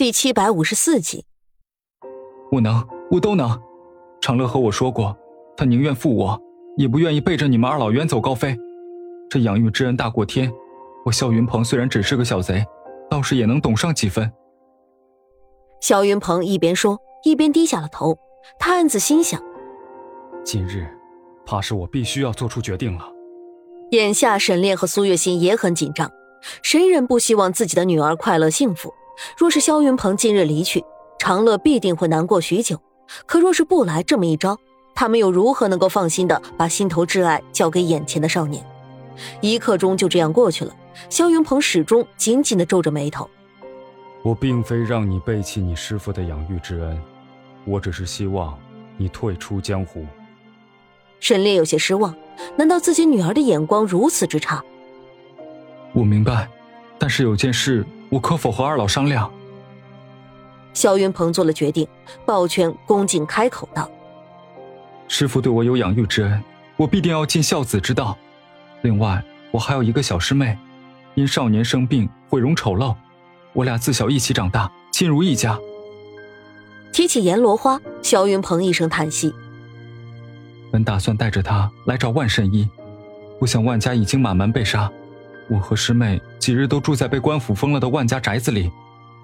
第七百五十四集，我能，我都能。长乐和我说过，他宁愿负我，也不愿意背着你们二老远走高飞。这养育之恩大过天，我肖云鹏虽然只是个小贼，倒是也能懂上几分。肖云鹏一边说，一边低下了头。他暗自心想：今日，怕是我必须要做出决定了。眼下沈炼和苏月心也很紧张，谁人不希望自己的女儿快乐幸福？若是萧云鹏今日离去，长乐必定会难过许久。可若是不来这么一招，他们又如何能够放心的把心头挚爱交给眼前的少年？一刻钟就这样过去了，萧云鹏始终紧紧的皱着眉头。我并非让你背弃你师父的养育之恩，我只是希望你退出江湖。沈烈有些失望，难道自己女儿的眼光如此之差？我明白，但是有件事，我可否和二老商量？萧云鹏做了决定，抱拳恭敬开口道：“师傅对我有养育之恩，我必定要尽孝子之道。另外，我还有一个小师妹，因少年生病，毁容丑陋。我俩自小一起长大，亲如一家。”提起阎罗花，萧云鹏一声叹息：“本打算带着她来找万神医，不想万家已经满门被杀。我和师妹几日都住在被官府封了的万家宅子里。”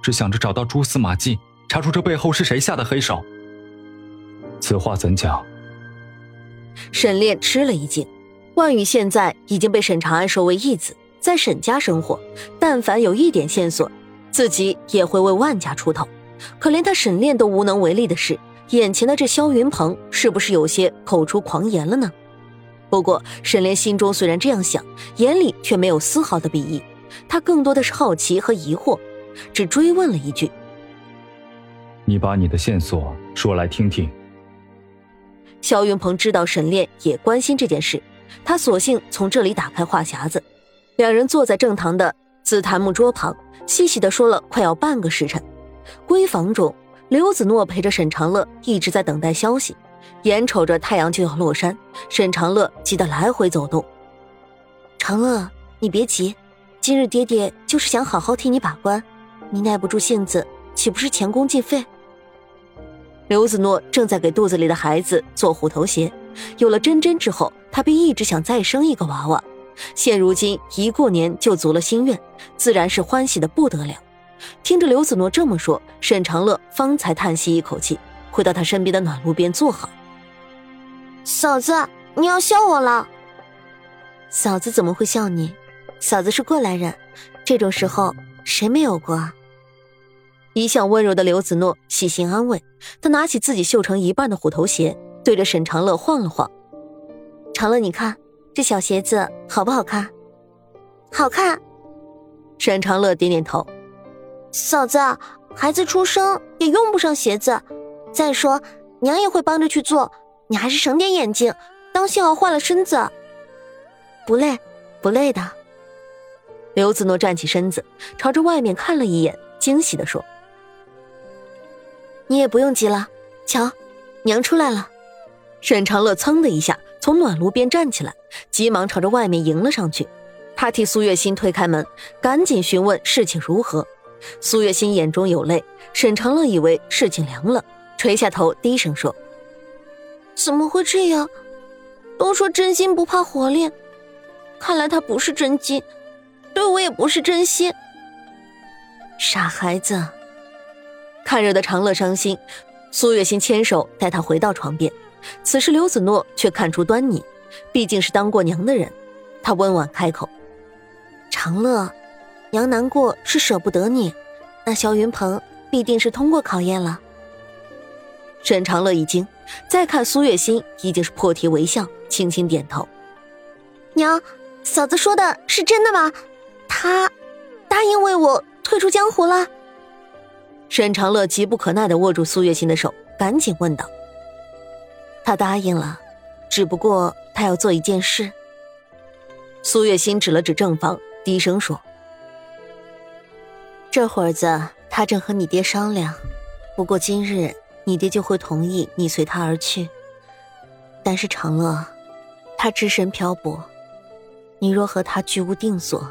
只想着找到蛛丝马迹，查出这背后是谁下的黑手。此话怎讲？沈炼吃了一惊。万宇现在已经被沈长安收为义子，在沈家生活。但凡有一点线索，自己也会为万家出头。可连他沈炼都无能为力的是，眼前的这萧云鹏是不是有些口出狂言了呢？不过沈炼心中虽然这样想，眼里却没有丝毫的鄙夷，他更多的是好奇和疑惑。只追问了一句：“你把你的线索说来听听。”肖云鹏知道沈炼也关心这件事，他索性从这里打开话匣子，两人坐在正堂的紫檀木桌旁，细细的说了快要半个时辰。闺房中，刘子诺陪着沈长乐一直在等待消息，眼瞅着太阳就要落山，沈长乐急得来回走动。长乐，你别急，今日爹爹就是想好好替你把关。你耐不住性子，岂不是前功尽废？刘子诺正在给肚子里的孩子做虎头鞋，有了真真之后，他便一直想再生一个娃娃。现如今一过年就足了心愿，自然是欢喜的不得了。听着刘子诺这么说，沈长乐方才叹息一口气，回到他身边的暖炉边坐好。嫂子，你要笑我了？嫂子怎么会笑你？嫂子是过来人，这种时候。谁没有过？一向温柔的刘子诺细心安慰他，拿起自己绣成一半的虎头鞋，对着沈长乐晃了晃。长乐，你看这小鞋子好不好看？好看。沈长乐点点头。嫂子，孩子出生也用不上鞋子，再说娘也会帮着去做，你还是省点眼睛，当心熬坏了身子。不累，不累的。刘子诺站起身子，朝着外面看了一眼，惊喜的说：“你也不用急了，瞧，娘出来了。”沈长乐噌的一下从暖炉边站起来，急忙朝着外面迎了上去。他替苏月心推开门，赶紧询问事情如何。苏月心眼中有泪，沈长乐以为事情凉了，垂下头低声说：“怎么会这样？都说真金不怕火炼，看来他不是真金。”对我也不是真心，傻孩子。看惹得长乐伤心，苏月心牵手带他回到床边。此时刘子诺却看出端倪，毕竟是当过娘的人，他温婉开口：“长乐，娘难过是舍不得你，那萧云鹏必定是通过考验了。”沈长乐一惊，再看苏月心已经是破涕为笑，轻轻点头：“娘，嫂子说的是真的吗？”他答应为我退出江湖了。沈长乐急不可耐的握住苏月心的手，赶紧问道：“他答应了，只不过他要做一件事。”苏月心指了指正房，低声说：“这会子他正和你爹商量，不过今日你爹就会同意你随他而去。但是长乐，他只身漂泊，你若和他居无定所。”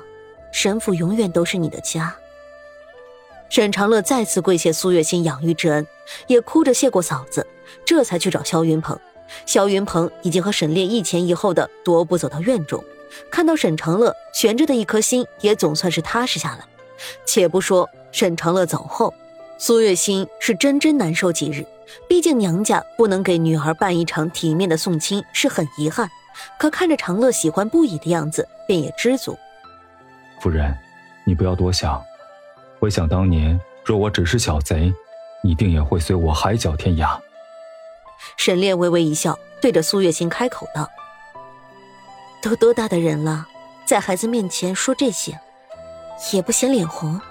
神府永远都是你的家。沈长乐再次跪谢苏月心养育之恩，也哭着谢过嫂子，这才去找萧云鹏。萧云鹏已经和沈炼一前一后的踱步走到院中，看到沈长乐悬着的一颗心，也总算是踏实下来。且不说沈长乐走后，苏月心是真真难受几日。毕竟娘家不能给女儿办一场体面的送亲，是很遗憾。可看着长乐喜欢不已的样子，便也知足。夫人，你不要多想。回想当年，若我只是小贼，你定也会随我海角天涯。沈炼微微一笑，对着苏月心开口道：“都多大的人了，在孩子面前说这些，也不嫌脸红。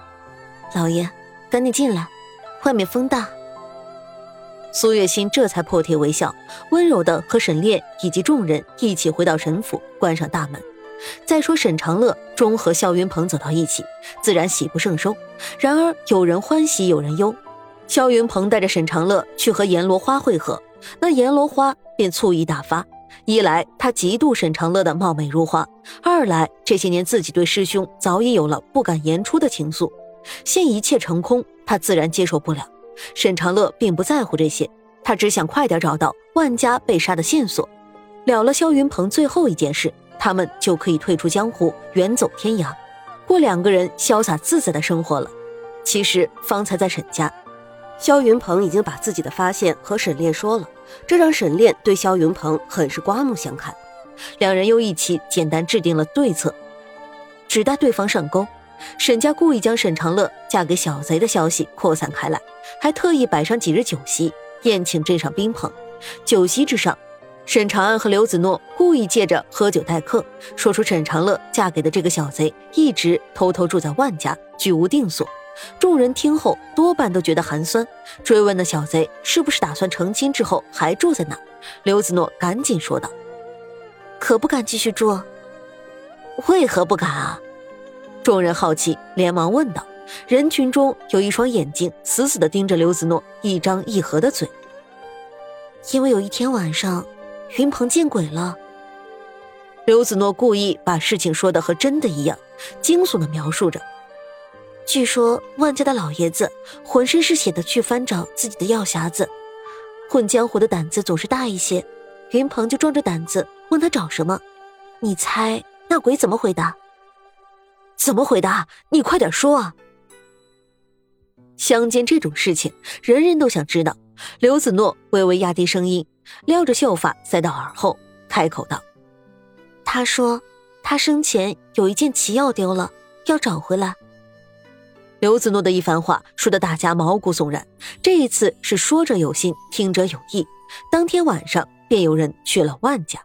老爷，赶紧进来，外面风大。”苏月心这才破涕为笑，温柔的和沈炼以及众人一起回到沈府，关上大门。再说沈长乐终和肖云鹏走到一起，自然喜不胜收。然而有人欢喜有人忧，肖云鹏带着沈长乐去和阎罗花会合，那阎罗花便醋意大发。一来他嫉妒沈长乐的貌美如花，二来这些年自己对师兄早已有了不敢言出的情愫，现一切成空，他自然接受不了。沈长乐并不在乎这些，他只想快点找到万家被杀的线索，了了肖云鹏最后一件事。他们就可以退出江湖，远走天涯，过两个人潇洒自在的生活了。其实方才在沈家，肖云鹏已经把自己的发现和沈炼说了，这让沈炼对肖云鹏很是刮目相看。两人又一起简单制定了对策，只待对方上钩。沈家故意将沈长乐嫁给小贼的消息扩散开来，还特意摆上几日酒席，宴请镇上宾朋。酒席之上。沈长安和刘子诺故意借着喝酒待客，说出沈长乐嫁给的这个小贼一直偷偷住在万家，居无定所。众人听后多半都觉得寒酸，追问那小贼是不是打算成亲之后还住在那。刘子诺赶紧说道：“可不敢继续住？为何不敢啊？”众人好奇，连忙问道。人群中有一双眼睛死死地盯着刘子诺一张一合的嘴，因为有一天晚上。云鹏见鬼了！刘子诺故意把事情说的和真的一样，惊悚的描述着。据说万家的老爷子浑身是血的去翻找自己的药匣子，混江湖的胆子总是大一些。云鹏就壮着胆子问他找什么，你猜那鬼怎么回答？怎么回答？你快点说啊！相见这种事情，人人都想知道。刘子诺微微压低声音。撩着秀发塞到耳后，开口道：“他说，他生前有一件奇药丢了，要找回来。”刘子诺的一番话说得大家毛骨悚然。这一次是说者有心，听者有意。当天晚上便有人去了万家。